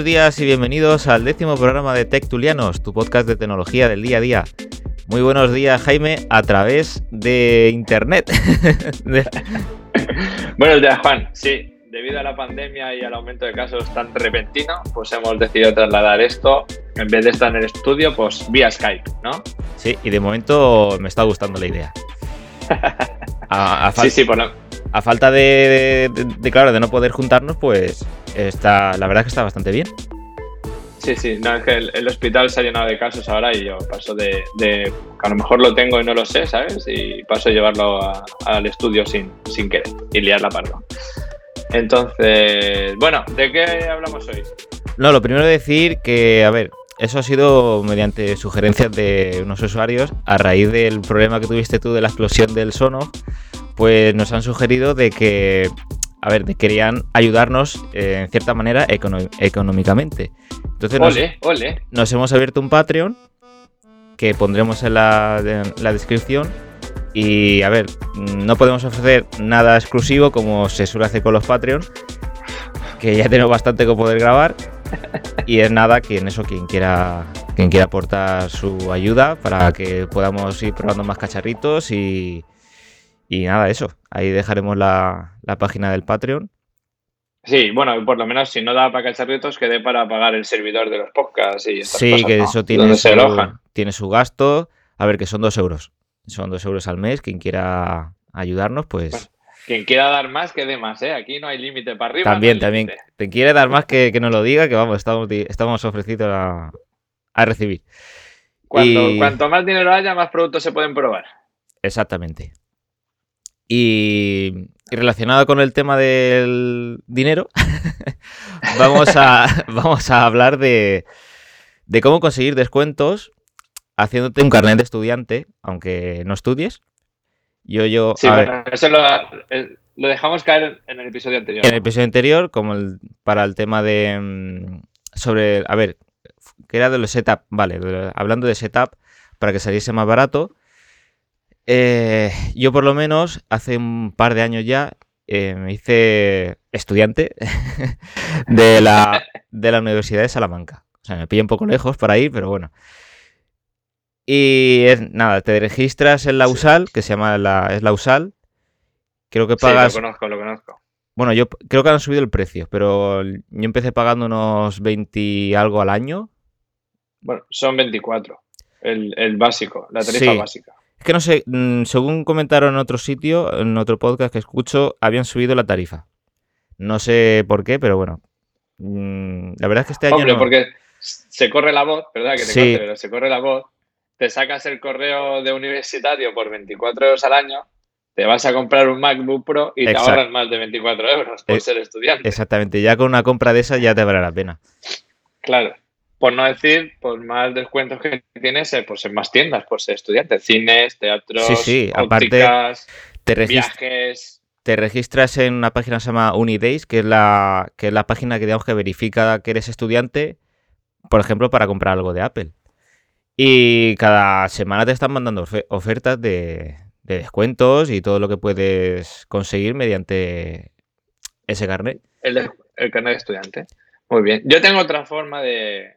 Buenos días y bienvenidos al décimo programa de Tectulianos, tu podcast de tecnología del día a día. Muy buenos días, Jaime, a través de internet. Buenos días, Juan. Sí, debido a la pandemia y al aumento de casos tan repentino, pues hemos decidido trasladar esto, en vez de estar en el estudio, pues vía Skype, ¿no? sí, y de momento me está gustando la idea. A, Sí, sí, por lo- a falta de, de- de, claro, de no poder juntarnos, pues está, la verdad es que está bastante bien. sí, sí. No, es que el, el hospital se ha llenado de casos ahora y yo paso de, de- A lo mejor lo tengo y no lo sé, ¿sabes? Y paso a llevarlo a- al estudio sin, sin querer y liar la parda. Entonces, bueno, ¿de qué hablamos hoy? No, lo primero decir que, a ver, eso ha sido mediante sugerencias de unos usuarios a raíz del problema que tuviste tú de la explosión del Sonos, pues nos han sugerido de que, a ver, querían ayudarnos eh, en cierta manera económicamente. Entonces nos, Ole, ole. nos hemos abierto un Patreon que pondremos en la, en la descripción. Y a ver, no podemos ofrecer nada exclusivo como se suele hacer con los Patreon, que ya tenemos bastante con poder grabar. Y es nada, quien eso, quien quiera, quien quiera aportar su ayuda para que podamos ir probando más cacharritos y, y nada, eso. Ahí dejaremos la, la página del Patreon. Sí, bueno, por lo menos si no da para cacharritos, que dé para pagar el servidor de los podcasts y estas Sí, cosas, que ¿no? eso tiene se su, tiene su gasto. A ver, que son dos euros. Son dos euros al mes. Quien quiera ayudarnos, pues Bueno, Quien quiera dar más, que dé más, ¿eh? Aquí no hay límite para arriba. también, no también. Te quiere dar más que, que nos lo diga, que vamos, estamos, estamos ofrecidos a, a recibir. Cuando, Y- Cuanto más dinero haya, más productos se pueden probar. Exactamente. Y, y relacionado con el tema del dinero, vamos, a, vamos a hablar de, de cómo conseguir descuentos haciéndote un carnet de estudiante, aunque no estudies. Yo, yo, Sí, a ver, bueno, eso lo, eh, lo dejamos caer en el episodio anterior. en el episodio anterior, como el- para el tema de. mm, sobre. A ver, que era de los setup. Vale, de- hablando de setup, para que saliese más barato. Eh, yo, por lo menos, hace un par de años ya, eh, me hice estudiante de la, de la Universidad de Salamanca. O sea, me pilla un poco lejos para ir, pero bueno. Y es nada, te registras en la Sí. USAL, que se llama la, es la USAL. Creo que Sí, lo pagas conozco, lo conozco. bueno, yo creo que han subido el precio, pero yo empecé pagando unos 20 y algo al año. Bueno, son 24. El, el básico, la tarifa Sí. básica. Es que no sé, mm, según comentaron en otro sitio, en otro podcast que escucho, habían subido la tarifa. No sé por qué, pero bueno. Mm, La verdad es que este año Hombre, no. porque se corre la voz, ¿verdad? Que te Sí. corte, pero se corre la voz. Te sacas el correo de universitario por 24 euros al año, te vas a comprar un MacBook Pro y Exacto. te ahorras más de 24 euros por Eh, ser estudiante. Exactamente, ya con una compra de esas ya te vale la pena. Claro. Por no decir, por más descuentos que tienes, eh, pues en más tiendas, por ser estudiante. Cines, teatros, Sí, sí, aparte, Te, viajes. te registras en una página que se llama Unidays, que es la, que es la página que digamos que verifica que eres estudiante, por ejemplo, para comprar algo de Apple. Y cada semana te están mandando ofe- ofertas de, de descuentos y todo lo que puedes conseguir mediante ese carnet. El, el carnet de estudiante. Muy bien. Yo tengo otra forma de,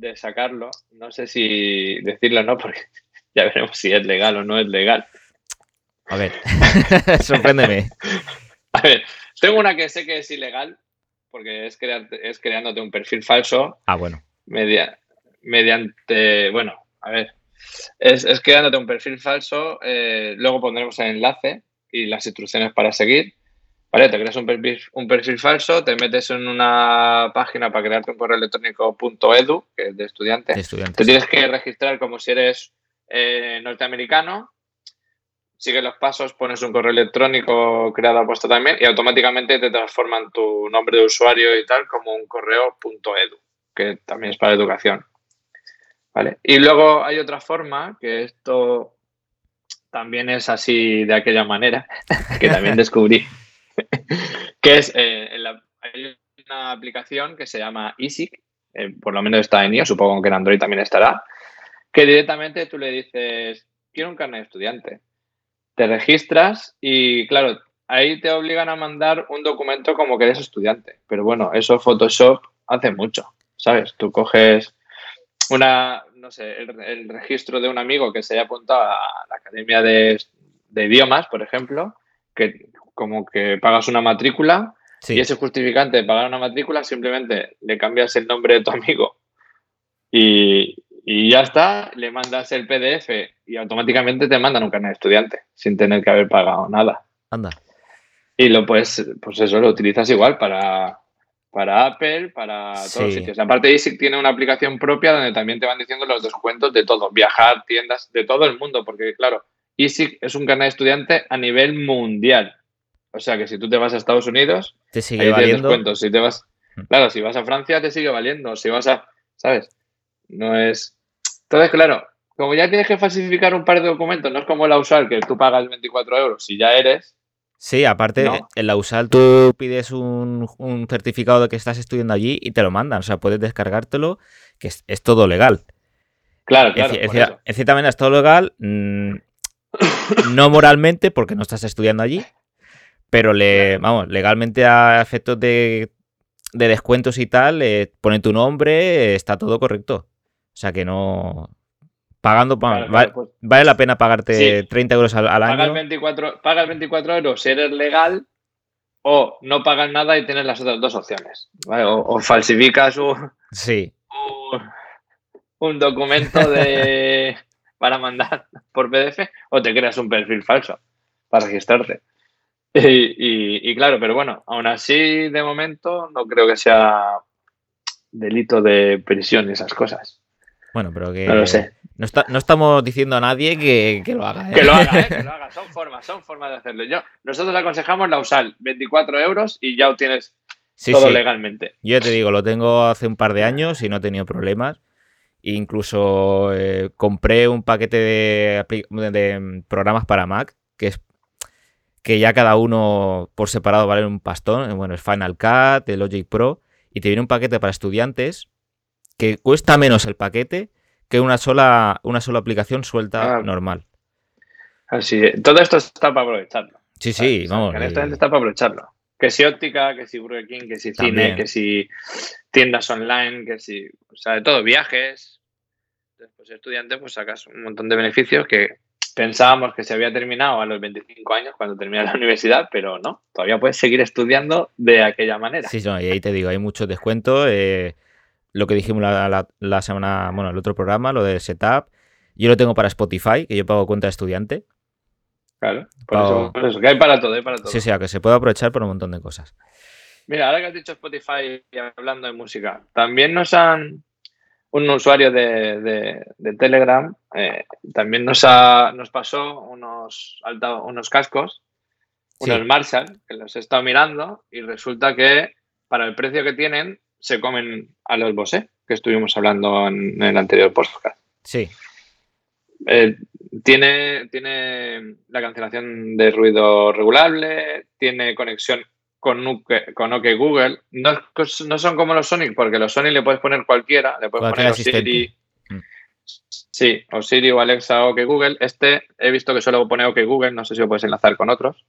de sacarlo. No sé si decirlo o no, porque ya veremos si es legal o no es legal. A ver, sorpréndeme. A ver, tengo una que sé que es ilegal, porque es, crearte, es creándote un perfil falso. Ah, bueno. Media, mediante, bueno, a ver, es, es creándote un perfil falso, eh, luego pondremos el enlace y las instrucciones para seguir. Vale, te creas un perfil, un perfil falso, te metes en una página para crearte un correo electrónico .edu, que es de estudiante. De estudiantes. Te tienes que registrar como si eres eh, norteamericano, sigues los pasos, pones un correo electrónico creado puesto también y automáticamente te transforman tu nombre de usuario y tal como un correo .edu, que también es para educación. ¿Vale? Y luego hay otra forma, que esto también es así de aquella manera, que también descubrí, que es, eh, la- hay una aplicación que se llama eSIC, eh, por lo menos está en iOS, supongo que en Android también estará, que directamente tú le dices, quiero un carnet de estudiante. Te registras y, claro, ahí te obligan a mandar un documento como que eres estudiante. Pero bueno, eso Photoshop hace mucho, ¿sabes? Tú coges una, no sé, el, el registro de un amigo que se haya apuntado a la Academia de, de Idiomas, por ejemplo, que como que pagas una matrícula Sí. y ese justificante de pagar una matrícula simplemente le cambias el nombre de tu amigo y, y ya está, le mandas el PDF y automáticamente te mandan un carnet de estudiante sin tener que haber pagado nada. Anda. Y lo puedes, pues eso lo utilizas igual para, para Apple, para todos los sitios. Aparte, eSIC tiene una aplicación propia donde también te van diciendo los descuentos de todo, viajar, tiendas, de todo el mundo, porque claro, eSIC es un de estudiante a nivel mundial. O sea que si tú te vas a Estados Unidos, Te sigue ahí valiendo. descuentos. Si te vas, Mm. claro, si vas a Francia te sigue valiendo. Si vas a, ¿sabes? No es. Entonces, claro, como ya tienes que falsificar un par de documentos, no es como la usual que tú pagas 24 euros si ya eres. Sí, aparte, No. en la USAL tú pides un, un certificado de que estás estudiando allí y te lo mandan. O sea, puedes descargártelo, que es, es todo legal. Claro, claro. en cierta manera es todo legal, mm, no moralmente, porque no estás estudiando allí, pero le, vamos, legalmente a efectos de, de descuentos y tal, eh, pone tu nombre, eh, está todo correcto. O sea que no... Pagando, pa- Claro, va- claro, pues, vale la pena pagarte Sí. 30 euros al, al pagas, año. 24, pagas 24 euros si eres legal o no pagas nada y tienes las otras dos opciones. ¿vale? O, o falsificas un, Sí, un- un documento de, para mandar por PDF o te creas un perfil falso para registrarte. Y, y- y claro, pero bueno, aún así de momento no creo que sea delito de prisión y esas cosas. bueno, pero que... No lo sé. No, está- no estamos diciendo a nadie que, que lo haga. ¿eh? Que lo haga, ¿eh? que lo haga. Son formas, son formas de hacerlo. Yo, nosotros aconsejamos la USAL, 24 euros y ya obtienes Sí, todo sí. legalmente. Yo te digo, lo tengo hace un par de años y no he tenido problemas. Incluso eh, compré un paquete de- de programas para Mac, que es que ya cada uno por separado vale un pastón. Bueno, es Final Cut, el Logic Pro, y te viene un paquete para estudiantes que cuesta menos el paquete que una sola, una sola aplicación suelta Ah. normal. Así, todo esto está para aprovecharlo. Sí, sí, O sea, vamos. eh, honestamente está para aprovecharlo. Que si óptica, que si Burger King, que si También. cine, que si tiendas online, que si, o sea, de todo, viajes. Después estudiante, pues sacas un montón de beneficios que pensábamos que se había terminado a los 25 años cuando terminas la universidad, pero no, todavía puedes seguir estudiando de aquella manera. Sí, no, y ahí te digo, hay muchos descuentos. eh, lo que dijimos la, la- la semana, bueno, el otro programa, lo del setup. Yo lo tengo para Spotify, que yo pago cuenta de estudiante. Claro, por, Pago- eso, por eso, que hay para todo, hay para todo. Sí, sí, a que se puede aprovechar por un montón de cosas. Mira, ahora que has dicho Spotify y hablando de música, también nos han. Un usuario de, de- de Telegram eh, también nos, ha, nos pasó unos, alta- unos cascos, Sí. unos Marshall, que los he estado mirando y resulta que para el precio que tienen se comen a los Bose, que estuvimos hablando en, el anterior podcast. Sí, Eh, tiene, tiene la cancelación de ruido regulable, tiene conexión con, OK Google. No, no son como los Sonic, porque los Sonic le puedes poner cualquiera, le puedes poner Siri. asistente. Mm. Sí, o Siri o Alexa o que Google. Este he visto que solo pone OK Google, no sé si lo puedes enlazar con otros.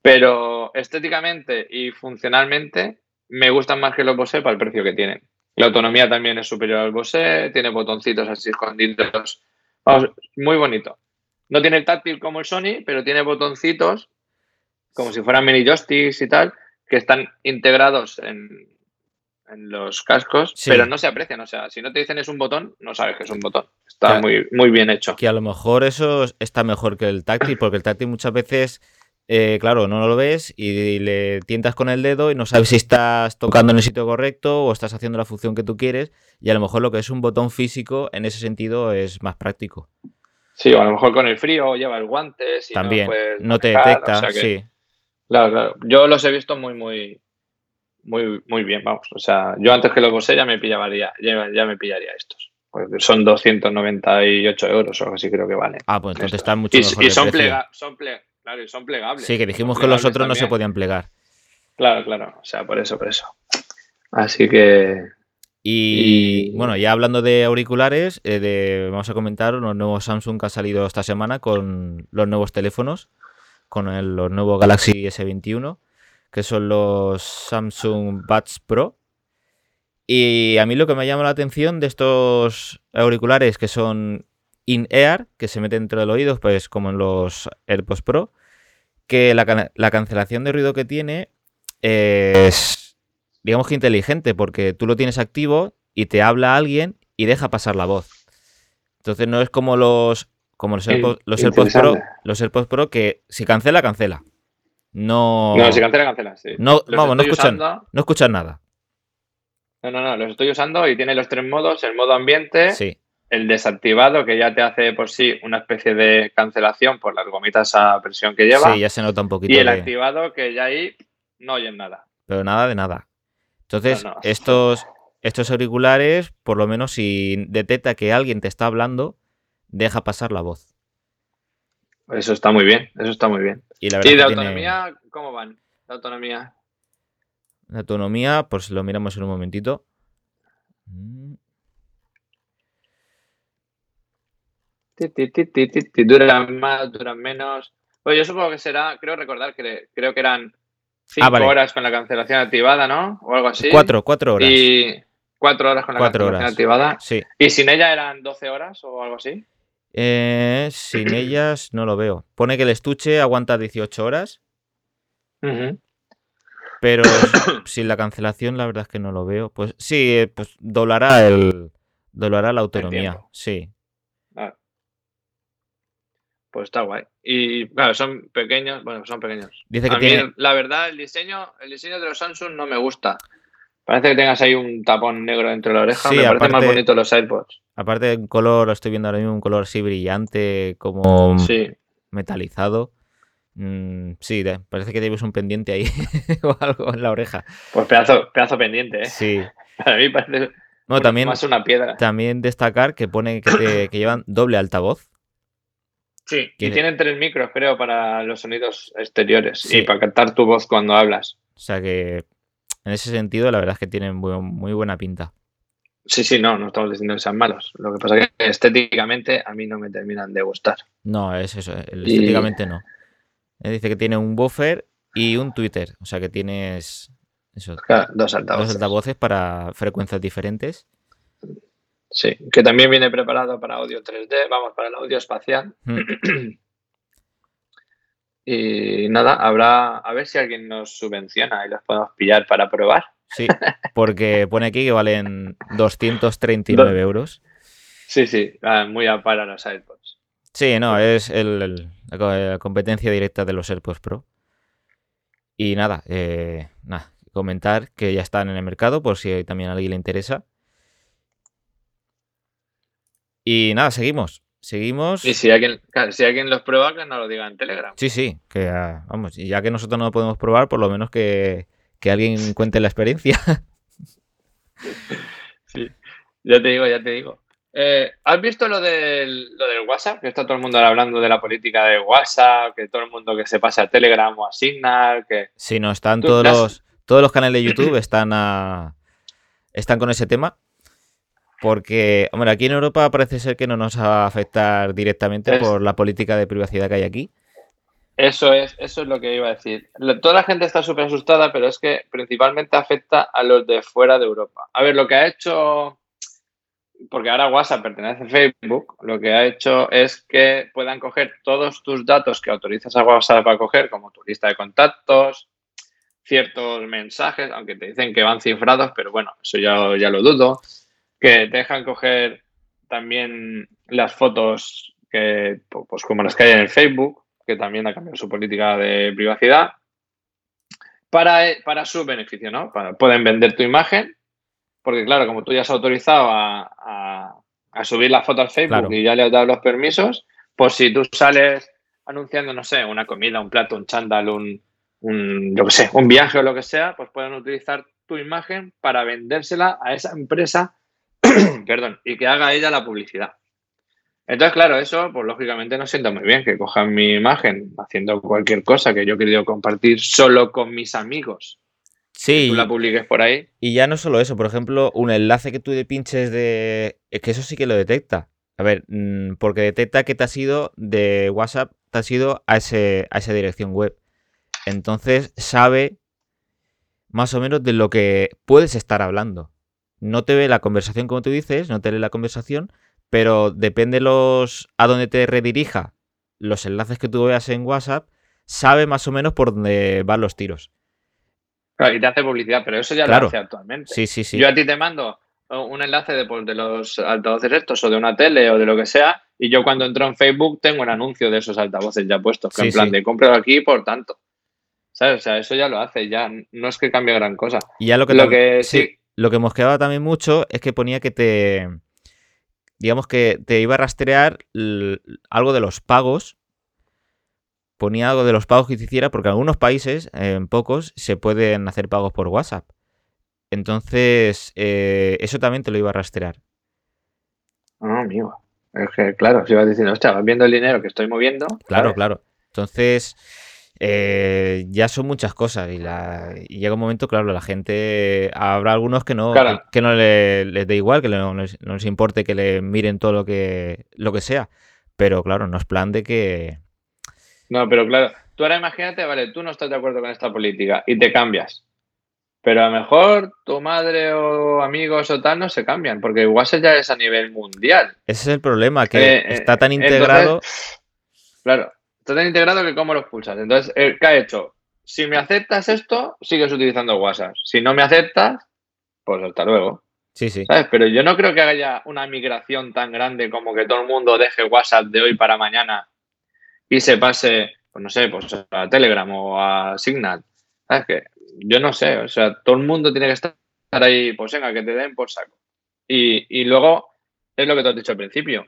Pero estéticamente y funcionalmente me gustan más que los Bose para el precio que tienen. La autonomía también es superior al Bose, tiene botoncitos así escondidos. Vamos, muy bonito. No tiene el táctil como el Sony, pero tiene botoncitos como si fueran mini joysticks y tal, que están integrados en, en los cascos, Sí. pero no se aprecian. O sea, si no te dicen es un botón, no sabes que es un botón. Está Claro. muy, muy bien hecho. Que a lo mejor eso está mejor que el táctil, porque el táctil muchas veces, eh, claro, no lo ves y le tientas con el dedo y no sabes si estás tocando en el sitio correcto o estás haciendo la función que tú quieres. Y a lo mejor lo que es un botón físico en ese sentido es más práctico. Sí, o a lo mejor con el frío lleva el guante. si También, no, te detecta, o sea que- sí. Claro, claro. Yo los he visto muy, muy, muy, muy bien, vamos. O sea, yo antes que los Bose ya me pillaría, ya, ya me pillaría estos. Porque son 298 euros o así creo que valen. Ah, pues entonces están mucho y, mejor y son, precio. plega, son, ple- claro, y son plegables. Sí, que dijimos que los otros no se podían plegar. Claro, claro. O sea, por eso, por eso. Así que Y, Y- bueno, ya hablando de auriculares, eh, de- vamos a comentar los nuevos Samsung que ha salido esta semana con los nuevos teléfonos, con el- los nuevos Galaxy S21, que son los Samsung Buds Pro. Y a mí lo que me llama la atención de estos auriculares que son in-ear, que se meten dentro del oído, pues como en los AirPods Pro, que la, la cancelación de ruido que tiene es, digamos que inteligente, porque tú lo tienes activo y te habla alguien y deja pasar la voz. Entonces no es como los, como los, AirPods, los AirPods Pro, los AirPods Pro que si cancela, cancela. No, No, si cancela, cancela, sí. no, Los vamos, no escuchan, usando- no escuchan nada. No, no, no, los estoy usando y tiene los tres modos, el modo ambiente, Sí, el desactivado, que ya te hace por sí una especie de cancelación por las gomitas a presión que lleva, sí, ya se nota un poquito. y el de- activado, que ya ahí no oyen nada. pero nada de nada. Entonces, No, no. estos, estos auriculares, por lo menos si detecta que alguien te está hablando, deja pasar la voz. Eso está muy bien, eso está muy bien. Y la verdad ¿Y de tiene- autonomía cómo van? De autonomía. La autonomía, pues lo miramos en un momentito. Mm, Duran más, duran menos. Pues yo supongo que será, creo recordar que creo que eran cinco Ah, vale. horas con la cancelación activada, ¿no? O algo así. Cuatro, cuatro horas. Y cuatro horas con la Cuatro cancelación horas. activada. Sí. ¿Y sin ella eran 12 horas o algo así? Eh, sin ellas no lo veo. Pone que el estuche aguanta 18 horas, pero sin la cancelación la verdad es que no lo veo. Pues sí, eh, pues doblará el doblará la autonomía. Sí. Ah. Pues está guay. Y claro, son pequeños, bueno, son pequeños. Dice que A mí, tiene la verdad, el diseño, el diseño de los Samsung no me gusta. Parece que tengas ahí un tapón negro dentro de la oreja. Sí, me parece más aparte- bonito los AirPods. Aparte un color, estoy viendo ahora mismo un color así brillante como Sí. metalizado. Mm, sí, de- parece que lleves un pendiente ahí o algo en la oreja. Pues pedazo, pedazo pendiente, ¿eh? Sí. Para mí parece también, más una piedra. también destacar que pone que, te- que llevan doble altavoz. Sí, que- y tienen tres micros, creo, para los sonidos exteriores Sí. y para captar tu voz cuando hablas. O sea que en ese sentido la verdad es que tienen muy, muy buena pinta. Sí, sí, no, no estamos diciendo que sean malos. Lo que pasa es que estéticamente a mí no me terminan de gustar. No, es eso, el- Y- estéticamente no. Dice que tiene un buffer y un Twitter. O sea que tienes eso, Claro, dos altavoces. dos altavoces para frecuencias diferentes. Sí, que también viene preparado para audio 3D, vamos, para el audio espacial. Mm. Y nada, habrá, a ver si alguien nos subvenciona y los podemos pillar para probar. Sí, porque pone aquí que valen 239 euros. Sí, sí, ah, muy a para los AirPods. Sí, no, es el- el- la co- la competencia directa de los AirPods Pro. Y nada, eh, nada, comentar que ya están en el mercado por si también a alguien le interesa. Y nada, seguimos. Seguimos. Y si alguien, si alguien los prueba, que nos lo diga en Telegram. Sí, sí, que ah, vamos, y ya que nosotros no lo podemos probar, por lo menos que, que alguien cuente la experiencia. Sí, ya te digo, ya te digo. Eh, ¿Has visto lo del, lo del WhatsApp? Que está todo el mundo hablando de la política de WhatsApp, que todo el mundo que se pase a Telegram o a Signal, que... Sí, no, están todos los, todos los canales de YouTube están a, están con ese tema. Porque, hombre, aquí en Europa parece ser que no nos va a afectar directamente Es- por la política de privacidad que hay aquí. Eso es, eso es lo que iba a decir. Toda la gente está súper asustada, pero es que principalmente afecta a los de fuera de Europa. A ver, lo que ha hecho, porque ahora WhatsApp pertenece a Facebook, lo que ha hecho es que puedan coger todos tus datos que autorizas a WhatsApp a coger, como tu lista de contactos, ciertos mensajes, aunque te dicen que van cifrados, pero bueno, eso ya, ya lo dudo, que dejan coger también las fotos que, pues como las que hay en el Facebook, que también ha cambiado su política de privacidad, para, para su beneficio, ¿no? Para- pueden vender tu imagen, porque claro, como tú ya has autorizado a, a- a subir la foto al Facebook Claro. y ya le has dado los permisos, pues si tú sales anunciando, no sé, una comida, un plato, un chándal, un, un, yo qué sé, un viaje o lo que sea, pues pueden utilizar tu imagen para vendérsela a esa empresa, perdón, y que haga ella la publicidad. Entonces, claro, eso, pues lógicamente no sienta muy bien que cojan mi imagen haciendo cualquier cosa que yo he querido compartir solo con mis amigos. Sí, Tú la publiques por ahí. y ya no solo eso, por ejemplo, un enlace que tú le pinches de... Es que eso sí que lo detecta. A ver, mm, porque detecta que te has ido de WhatsApp, te has ido a, ese, a esa dirección web. Entonces sabe más o menos de lo que puedes estar hablando. No te ve la conversación como tú dices, no te lee la conversación, pero depende los a dónde te redirija los enlaces que tú veas en WhatsApp, sabe más o menos por dónde van los tiros. Claro, y te hace publicidad, pero eso ya Claro. lo hace actualmente. Sí, sí, sí. Yo a ti te mando uh, un enlace de, pues, de los altavoces estos o de una tele o de lo que sea, y yo cuando entro en Facebook tengo un anuncio de esos altavoces ya puestos, que Sí, en plan sí. de cómpralo aquí por tanto. ¿Sabes? O sea, eso ya lo hace, ya no es que cambie gran cosa. Y ya lo que, Lo que sí, sí- lo que mosqueaba también mucho es que ponía que te. Digamos que te iba a rastrear algo de los pagos. Ponía algo de los pagos que te hiciera, porque en algunos países, en pocos, se pueden hacer pagos por WhatsApp. Entonces, eh, eso también te lo iba a rastrear. Ah, amigo. Es que, claro, si vas diciendo, hostia, vas viendo el dinero que estoy moviendo. Claro, ¿sabes? claro. Entonces, eh, ya son muchas cosas y, la, y llega un momento, claro, la gente, habrá algunos que no, Claro. que, que no le- les dé igual, que no les, no les importe que le miren todo lo que, lo que sea. Pero claro, no es plan de que... No, pero claro, tú ahora imagínate, vale, tú no estás de acuerdo con esta política y te cambias. Pero a lo mejor tu madre o amigos o tal no se cambian, porque WhatsApp ya es a nivel mundial. Ese es el problema, que Eh, eh, está tan entonces, integrado... Claro, está tan integrado que cómo lo expulsas. Entonces, eh, ¿qué ha hecho? Si me aceptas esto, sigues utilizando WhatsApp. Si no me aceptas, pues hasta luego. Sí, sí. ¿Sabes? Pero yo no creo que haya una migración tan grande como que todo el mundo deje WhatsApp de hoy para mañana y se pase, pues no sé, pues a Telegram o a Signal. ¿Sabes qué? Yo no sé, o sea, todo el mundo tiene que estar ahí, pues venga, que te den por saco. Y, y luego, es lo que te has dicho al principio.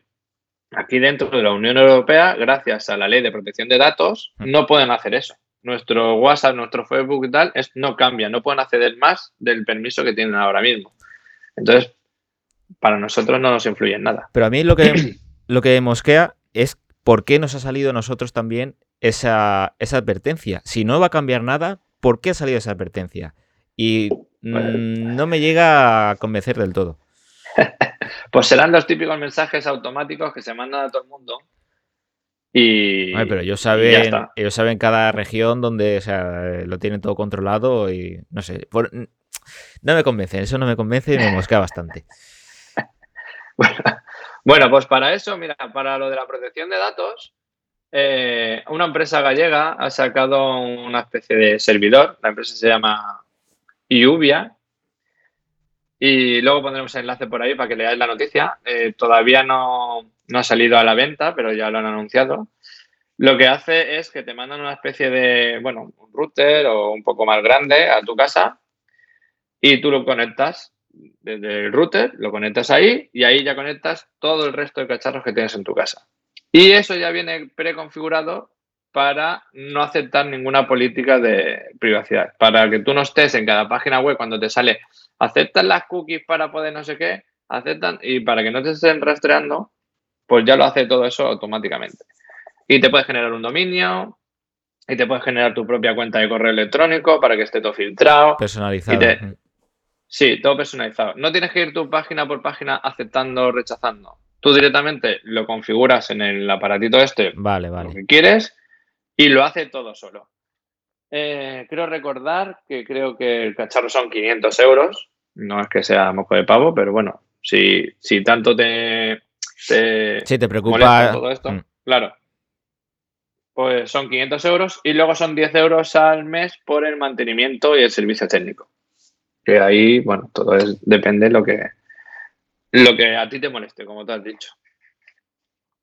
Aquí dentro de la Unión Europea, gracias a la ley de protección de datos, no pueden hacer eso. Nuestro WhatsApp, nuestro Facebook y tal, es, no cambia, no pueden acceder más del permiso que tienen ahora mismo. Entonces, para nosotros no nos influye en nada. Pero a mí lo que, lo que mosquea es por qué nos ha salido a nosotros también esa, esa advertencia. Si no va a cambiar nada, ¿por qué ha salido esa advertencia? Y mm, no me llega a convencer del todo. Pues serán los típicos mensajes automáticos que se mandan a todo el mundo. Y. Ay, pero ellos saben, ellos saben cada región donde o sea, lo tienen todo controlado y no sé. por- no me convence, eso no me convence y me mosquea bastante. Bueno, pues para eso, mira, para lo de la protección de datos, eh, una empresa gallega ha sacado una especie de servidor. La empresa se llama Iuvia. Y luego pondremos el enlace por ahí para que leáis la noticia. Eh, todavía no, no ha salido a la venta, pero ya lo han anunciado. Lo que hace es que te mandan una especie de, bueno, un router o un poco más grande a tu casa y tú lo conectas desde el router, lo conectas ahí y ahí ya conectas todo el resto de cacharros que tienes en tu casa. Y eso ya viene preconfigurado para no aceptar ninguna política de privacidad. Para que tú no estés en cada página web cuando te sale aceptan las cookies para poder no sé qué, aceptan y para que no te estén rastreando, pues ya lo hace todo eso automáticamente. Y te puedes generar un dominio y te puedes generar tu propia cuenta de correo electrónico para que esté todo filtrado. Personalizado. Te-. Sí, todo personalizado. No tienes que ir tu página por página aceptando o rechazando. Tú directamente lo configuras en el aparatito este, Vale, lo vale. que quieres, y lo hace todo solo. Eh, creo recordar que creo que el cacharro son 500 euros. No es que sea moco de pavo, pero bueno, si, si tanto te, te Sí, te preocupa. todo esto, Mm. claro. Pues son 500 euros y luego son 10 euros al mes por el mantenimiento y el servicio técnico. Que ahí, bueno, todo es, depende lo que, lo que a ti te moleste, como te has dicho.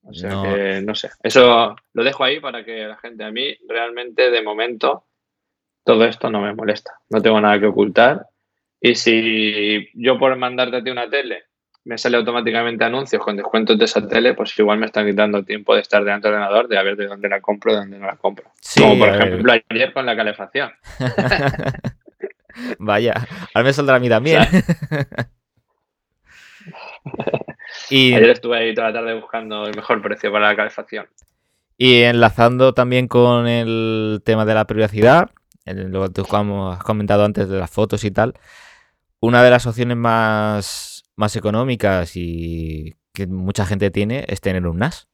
O sea No. que, no sé. Eso lo dejo ahí para que la gente, a mí, realmente, de momento, todo esto no me molesta. No tengo nada que ocultar. Y si yo por mandarte a ti una tele me sale automáticamente anuncios con descuentos de esa tele, pues igual me están quitando tiempo de estar delante del ordenador, de a ver de dónde la compro, de dónde no la compro. Sí, Como por ver. ejemplo ayer con la calefacción. Vaya, ahora me saldrá a mí también. y, Ayer estuve ahí toda la tarde buscando el mejor precio para la calefacción. y enlazando también con el tema de la privacidad, lo que tú has comentado antes de las fotos y tal, una de las opciones más, más económicas y que mucha gente tiene es tener un NAS.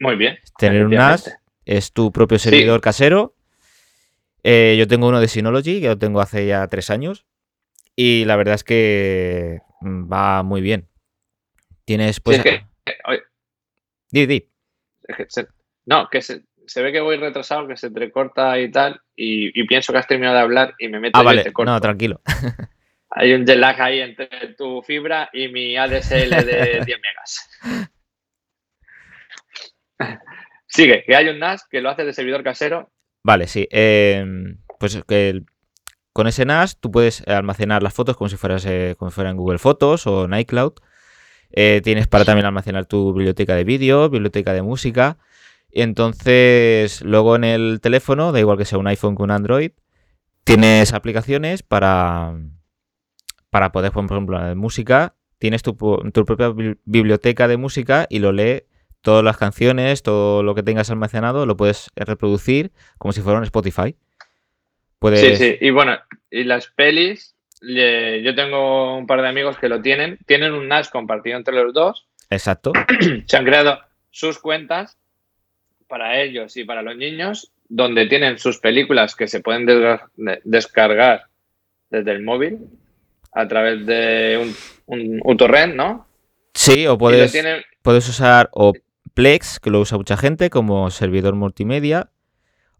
Muy bien. Tener un NAS es tu propio Sí. servidor casero. Eh, yo tengo uno de Synology, que lo tengo hace ya tres años. Y la verdad es que mm, va muy bien. Tienes, Sí, pues. es que, oye, Di, di. es que se- no, que se, se ve que voy retrasado, que se te corta y tal, y, y pienso que has terminado de hablar y me meto Ah, y vale. te corto. No, tranquilo. Hay un jet lag ahí entre tu fibra y mi ADSL de 10 megas. Sigue, que hay un NAS que lo hace de servidor casero. Vale, sí. em, pues que el- con ese NAS tú puedes almacenar las fotos como si fueras eh, como si fuera en Google Fotos o en iCloud. Eh, tienes para también almacenar tu biblioteca de vídeo, biblioteca de música. Y entonces, luego en el teléfono, da igual que sea un iPhone que un Android, tienes aplicaciones para, para poder, por ejemplo, música. Tienes tu, tu propia bibli- biblioteca de música y lo lee todas las canciones, todo lo que tengas almacenado, lo puedes reproducir como si fuera un Spotify. Puedes... Sí, sí. Y bueno, y las pelis, yo tengo un par de amigos que lo tienen. Tienen un NAS compartido entre los dos. Exacto. Se han creado sus cuentas para ellos y para los niños, donde tienen sus películas que se pueden descargar desde el móvil a través de un, un uTorrent, ¿no? Sí, o puedes, tienen, puedes usar o Plex, que lo usa mucha gente, como servidor multimedia.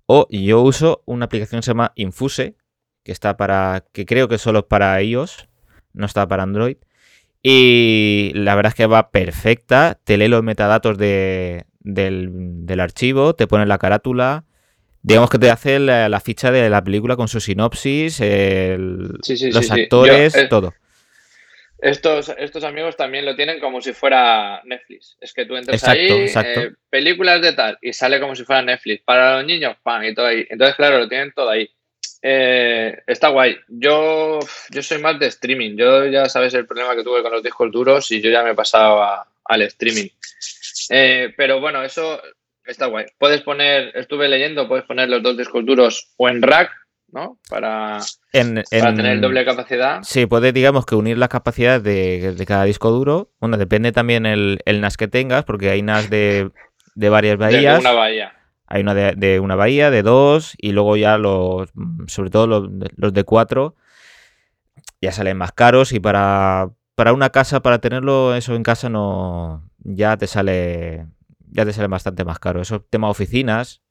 O yo uso una aplicación que se llama Infuse, que está para. que creo que solo es para iOS, no está para Android. Y la verdad es que va perfecta. Te lee los metadatos de- del, del archivo, te pone la carátula. Digamos que te hace la, la ficha de la película con su sinopsis, el- Sí, sí, los sí, actores, Yo, eh, todo. Estos, estos amigos también lo tienen como si fuera Netflix. Es que tú entras Exacto, ahí, exacto. eh, películas de tal, y sale como si fuera Netflix. Para los niños, pan, y todo ahí. Entonces, claro, lo tienen todo ahí. Eh, está guay. Yo, yo soy más de streaming. Yo ya sabes el problema que tuve con los discos duros y yo ya me he pasado a- al streaming. Eh, pero bueno, eso está guay. Puedes poner, estuve leyendo, puedes poner los dos discos duros o en rack, ¿no? Para, En, para en- tener doble capacidad. Sí, puede, digamos, que unir las capacidades de, de cada disco duro. Bueno, depende también el, el NAS que tengas, porque hay NAS de, de varias bahías. una bahía. Hay una de, de una bahía, de dos, y luego ya los, sobre todo los, de- los de cuatro, ya salen más caros. Y para, para una casa, para tenerlo eso en casa, no ya te sale ya te sale bastante más caro. Eso tema oficinas,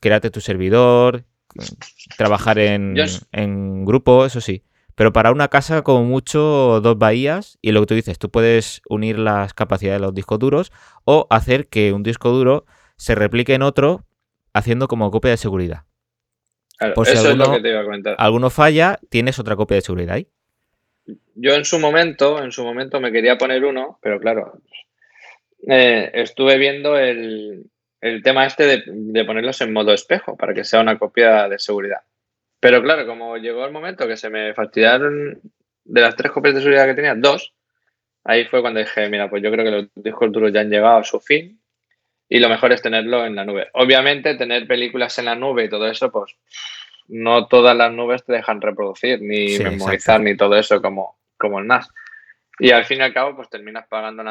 créate tu servidor, trabajar en, en grupo, eso sí. Pero para una casa, como mucho, dos bahías. Y lo que tú dices, tú puedes unir las capacidades de los discos duros o hacer que un disco duro se replique en otro haciendo como copia de seguridad. Claro, Por si eso es lo que te iba a comentar. Alguno falla, tienes otra copia de seguridad ahí. Yo en su momento, en su momento me quería poner uno, pero claro, eh, estuve viendo el, el tema este de, de ponerlos en modo espejo para que sea una copia de seguridad. Pero claro, como llegó el momento que se me fastidiaron de las tres copias de seguridad que tenía, dos, ahí fue cuando dije, mira, pues yo creo que los discos duros ya han llegado a su fin y lo mejor es tenerlo en la nube. Obviamente, tener películas en la nube y todo eso, pues no todas las nubes te dejan reproducir, ni Sí, memorizar, ni todo eso como, como el NAS. Y al fin y al cabo, pues terminas pagando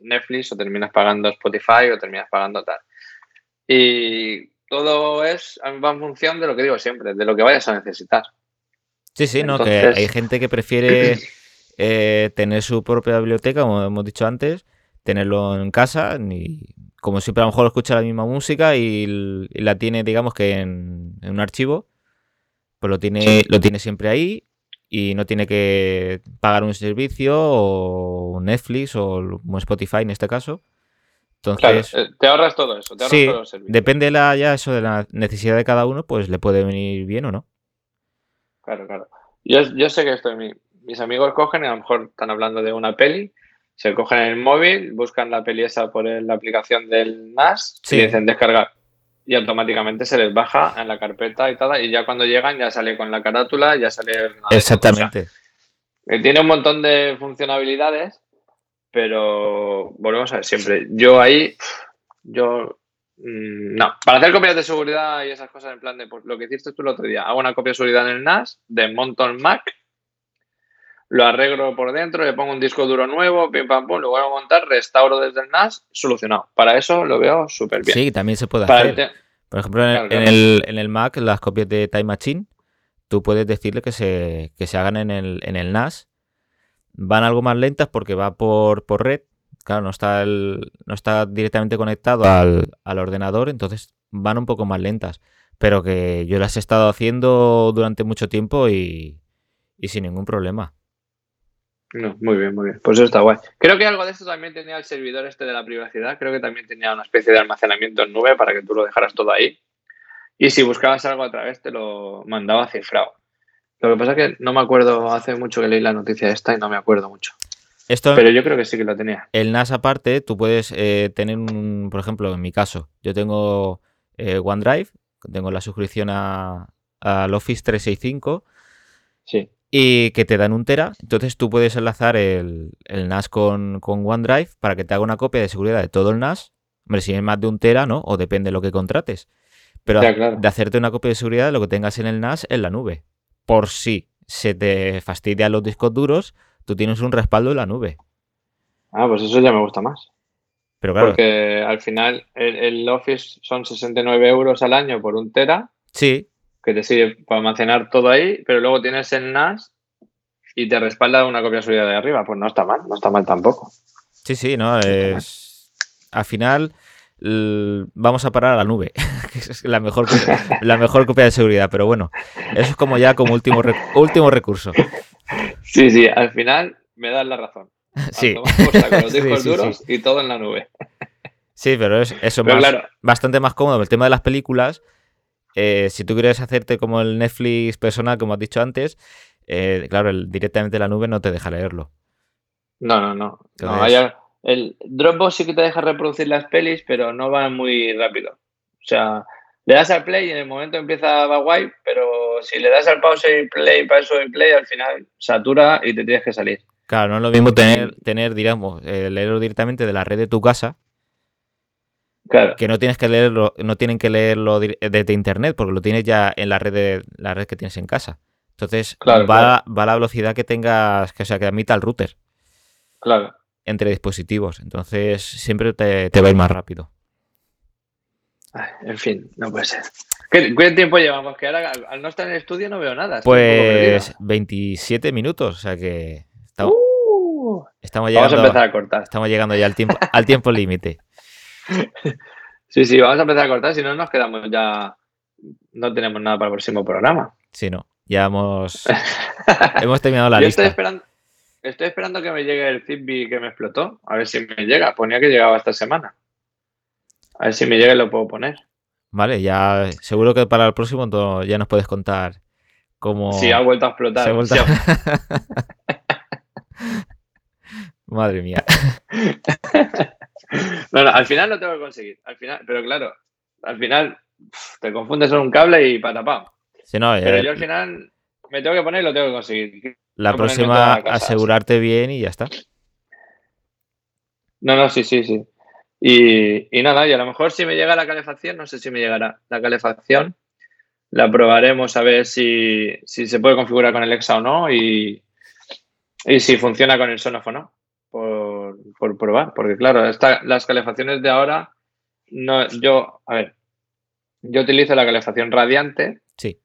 Netflix o terminas pagando Spotify o terminas pagando tal. Y todo es va en función de lo que digo siempre, de lo que vayas a necesitar. Sí, sí, no, que hay gente que prefiere eh, tener su propia biblioteca, como hemos dicho antes, tenerlo en casa, y como siempre a lo mejor escucha la misma música y, la tiene, digamos que en, en un archivo, pues lo tiene, lo tiene siempre ahí y no tiene que pagar un servicio o un Netflix o un Spotify en este caso. Entonces, eh, te ahorras todo eso, te ahorras sí, todos los servicios. depende de la, ya eso de la necesidad de cada uno, pues le puede venir bien o no. Claro, claro. Yo, yo sé que esto, mi- mis amigos cogen y a lo mejor están hablando de una peli, se cogen el móvil, buscan la peli esa por la aplicación del NAS Sí. y dicen descargar. Y automáticamente se les baja en la carpeta y tal, y ya cuando llegan ya sale con la carátula, ya sale... Exactamente. O sea, que tiene un montón de funcionalidades, pero volvemos a ver siempre. Yo ahí, yo mm, no. Para hacer copias de seguridad y esas cosas en plan de pues, lo que hiciste tú el otro día, hago una copia de seguridad en el NAS, desmonto el Mac, lo arreglo por dentro, le pongo un disco duro nuevo, pim pam pum, lo vuelvo a montar, restauro desde el NAS, solucionado. Para eso lo veo súper bien. Sí, también se puede Para hacer. Por ejemplo, en, Claro, en claro. el, en el Mac, las copias de Time Machine, tú puedes decirle que se, que se hagan en el, en el NAS. Van algo más lentas porque va por, por red. Claro, no está, el- no está directamente conectado al, al ordenador, entonces van un poco más lentas. Pero que yo las he estado haciendo durante mucho tiempo y, y sin ningún problema. No, muy bien, muy bien. Pues eso está guay. Creo que algo de esto también tenía el servidor este de la privacidad. Creo que también tenía una especie de almacenamiento en nube para que tú lo dejaras todo ahí. Y si buscabas algo a través te lo mandaba cifrado. Lo que pasa es que no me acuerdo, hace mucho que leí la noticia esta y no me acuerdo mucho. Esto, Pero yo creo que sí que lo tenía. El NAS aparte, tú puedes eh, tener un, por ejemplo, en mi caso, yo tengo eh, OneDrive, tengo la suscripción a, al Office 365 Sí. Y que te dan un tera, entonces tú puedes enlazar el, el NAS con, con OneDrive para que te haga una copia de seguridad de todo el NAS. Hombre, si es más de un tera, ¿no? O depende de lo que contrates. Pero Ya, claro. de hacerte una copia de seguridad de lo que tengas en el NAS en la nube. Por si se te fastidian los discos duros, tú tienes un respaldo en la nube. Ah, pues eso ya me gusta más. Pero claro, Porque al final el, el Office son 69 euros al año por un tera, sí, que te sirve para almacenar todo ahí, pero luego tienes el NAS y te respalda una copia de seguridad de arriba. Pues no está mal, no está mal tampoco. Sí, sí, no, es... Al final vamos a parar a la nube, que es la mejor, copia- la mejor copia de seguridad, pero bueno, eso es como ya como último, rec- último recurso. Sí, sí, al final me das la razón. Sí. los Sí, discos sí, duros sí. y todo en la nube. Sí, pero es, eso es Pero más- claro. bastante más cómodo. El tema de las películas, eh, si tú quieres hacerte como el Netflix personal, como has dicho antes, eh, claro, el- directamente la nube no te deja leerlo. No, no, no. no Entonces- hay- el Dropbox sí que te deja reproducir las pelis, pero no va muy rápido. O sea, le das al play y en el momento empieza va guay, pero si le das al pause y play, pausa y play, al final satura y te tienes que salir. Claro, no es lo mismo tener, tener digamos, eh, leerlo directamente de la red de tu casa, Claro, que no tienes que leerlo, no tienen que leerlo desde internet, porque lo tienes ya en la red de la red que tienes en casa. Entonces Claro, va, va a la velocidad que tengas, que o sea, que admita el router claro. entre dispositivos. Entonces siempre te, te va a ir más rápido. Ay, en fin, no puede ser. ¿Qué, qué tiempo llevamos? Que ahora al, no estar en el estudio no veo nada. Pues 27 minutos, o sea que estamos, Uh, estamos vamos a llegando, empezar a cortar. estamos llegando ya al tiempo, al tiempo límite. Sí, sí, vamos a empezar a cortar, si no nos quedamos ya. No tenemos nada para el próximo programa. Si no, ya hemos, hemos terminado la Yo estoy lista. esperando, estoy esperando que me llegue el Fitbit que me explotó. A ver si me llega. Ponía que llegaba esta semana. A ver si me llega y lo puedo poner. Vale, ya seguro que para el próximo ya nos puedes contar cómo Si ha vuelto a explotar. se ha vuelto- Sí, Madre mía. No, no, al final lo tengo que conseguir. Al final, pero claro, al final te confundes en un cable y patapam. Si no, Pero eh, yo al final me tengo que poner y lo tengo que conseguir. la próxima casa. asegurarte bien y ya está. No, no, sí, sí, sí. Y, y nada, y a lo mejor si me llega la calefacción, no sé si me llegará la calefacción, la probaremos a ver si, si se puede configurar con el Exa o no y, y si funciona con el Sonoff o no. Por, por probar, porque claro, esta, las calefacciones de ahora, no, yo, a ver, yo utilizo la calefacción radiante. Sí.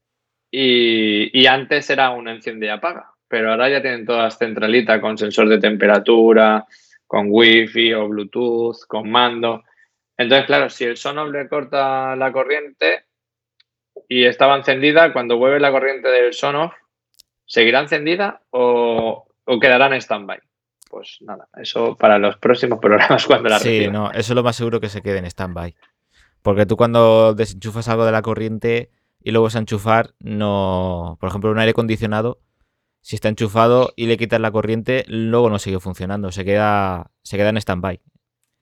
Y, y antes era un enciende y apaga, pero ahora ya tienen todas centralitas con sensor de temperatura, con wifi o bluetooth, con mando. Entonces, claro, si el Sonoff le corta la corriente y estaba encendida, cuando vuelve la corriente del Sonoff, ¿seguirá encendida o, o quedará en stand-by? Pues nada, eso para los próximos programas cuando la Sí, reciba. no, eso es lo más seguro que se quede en stand-by. Porque tú cuando desenchufas algo de la corriente y luego vas a enchufar, no. Por ejemplo, un aire acondicionado, si está enchufado y le quitas la corriente, luego no sigue funcionando, se queda, se queda en stand-by.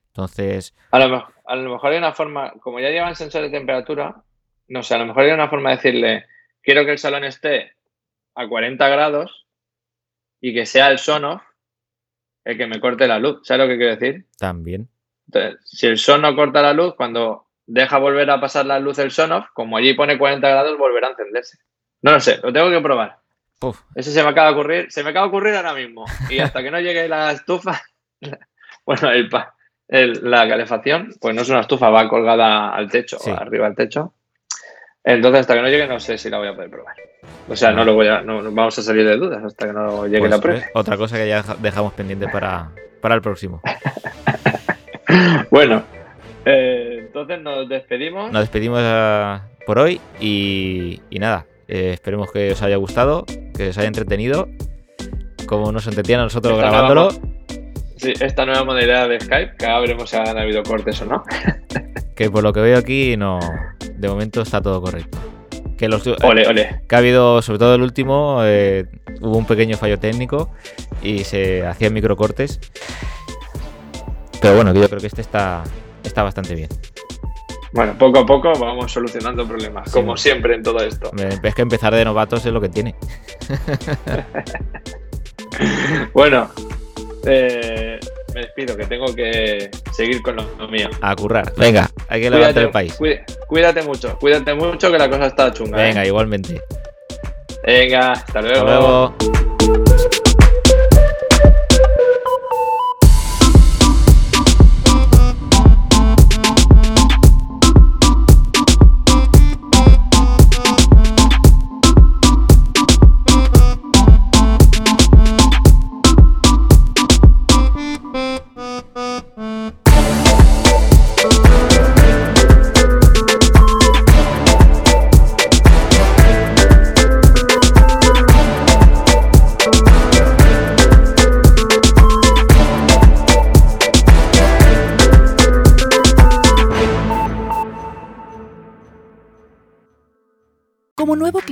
Entonces, A lo, mejor, a lo mejor hay una forma, como ya llevan sensor de temperatura, no sé, a lo mejor hay una forma de decirle, quiero que el salón esté a 40 grados y que sea el Sonoff el que me corte la luz. ¿Sabes lo que quiero decir? también. Entonces, si el Sonoff corta la luz, cuando deja volver a pasar la luz el Sonoff, como allí pone 40 grados, volverá a encenderse. No lo sé, lo tengo que probar. Uf, Eso se me acaba de ocurrir, se me acaba de ocurrir ahora mismo. Y hasta que no llegue la estufa, bueno, el, la calefacción, pues no es una estufa, va colgada al techo, Sí. arriba al techo. Entonces, hasta que no llegue, no sé si la voy a poder probar. O sea, no lo voy a, no, no vamos a salir de dudas hasta que no llegue pues, la prueba. otra cosa que ya deja- dejamos pendiente para, para el próximo. Bueno, eh, entonces nos despedimos. Nos despedimos eh, por hoy y, y nada, eh, esperemos que os haya gustado, que os haya entretenido, como nos a nosotros Esta grabándolo. nueva Sí, esta nueva modalidad de Skype, que ahora veremos si han habido cortes o no. Que por lo que veo aquí, no. De momento está todo correcto. Que, los, Ole, ole. que ha habido, sobre todo el último, eh, hubo un pequeño fallo técnico y se hacían microcortes. Pero bueno, yo creo que este está, está bastante bien. Bueno, poco a poco vamos solucionando problemas, Sí. como siempre en todo esto. Es que empezar de novatos es lo que tiene. Bueno, eh, me despido, que tengo que seguir con lo, mío. A currar. Venga, hay que levantar el país. cuí- cuídate mucho, cuídate mucho, que la cosa está chunga. Venga, ¿eh? igualmente. Venga, hasta luego. Hasta luego.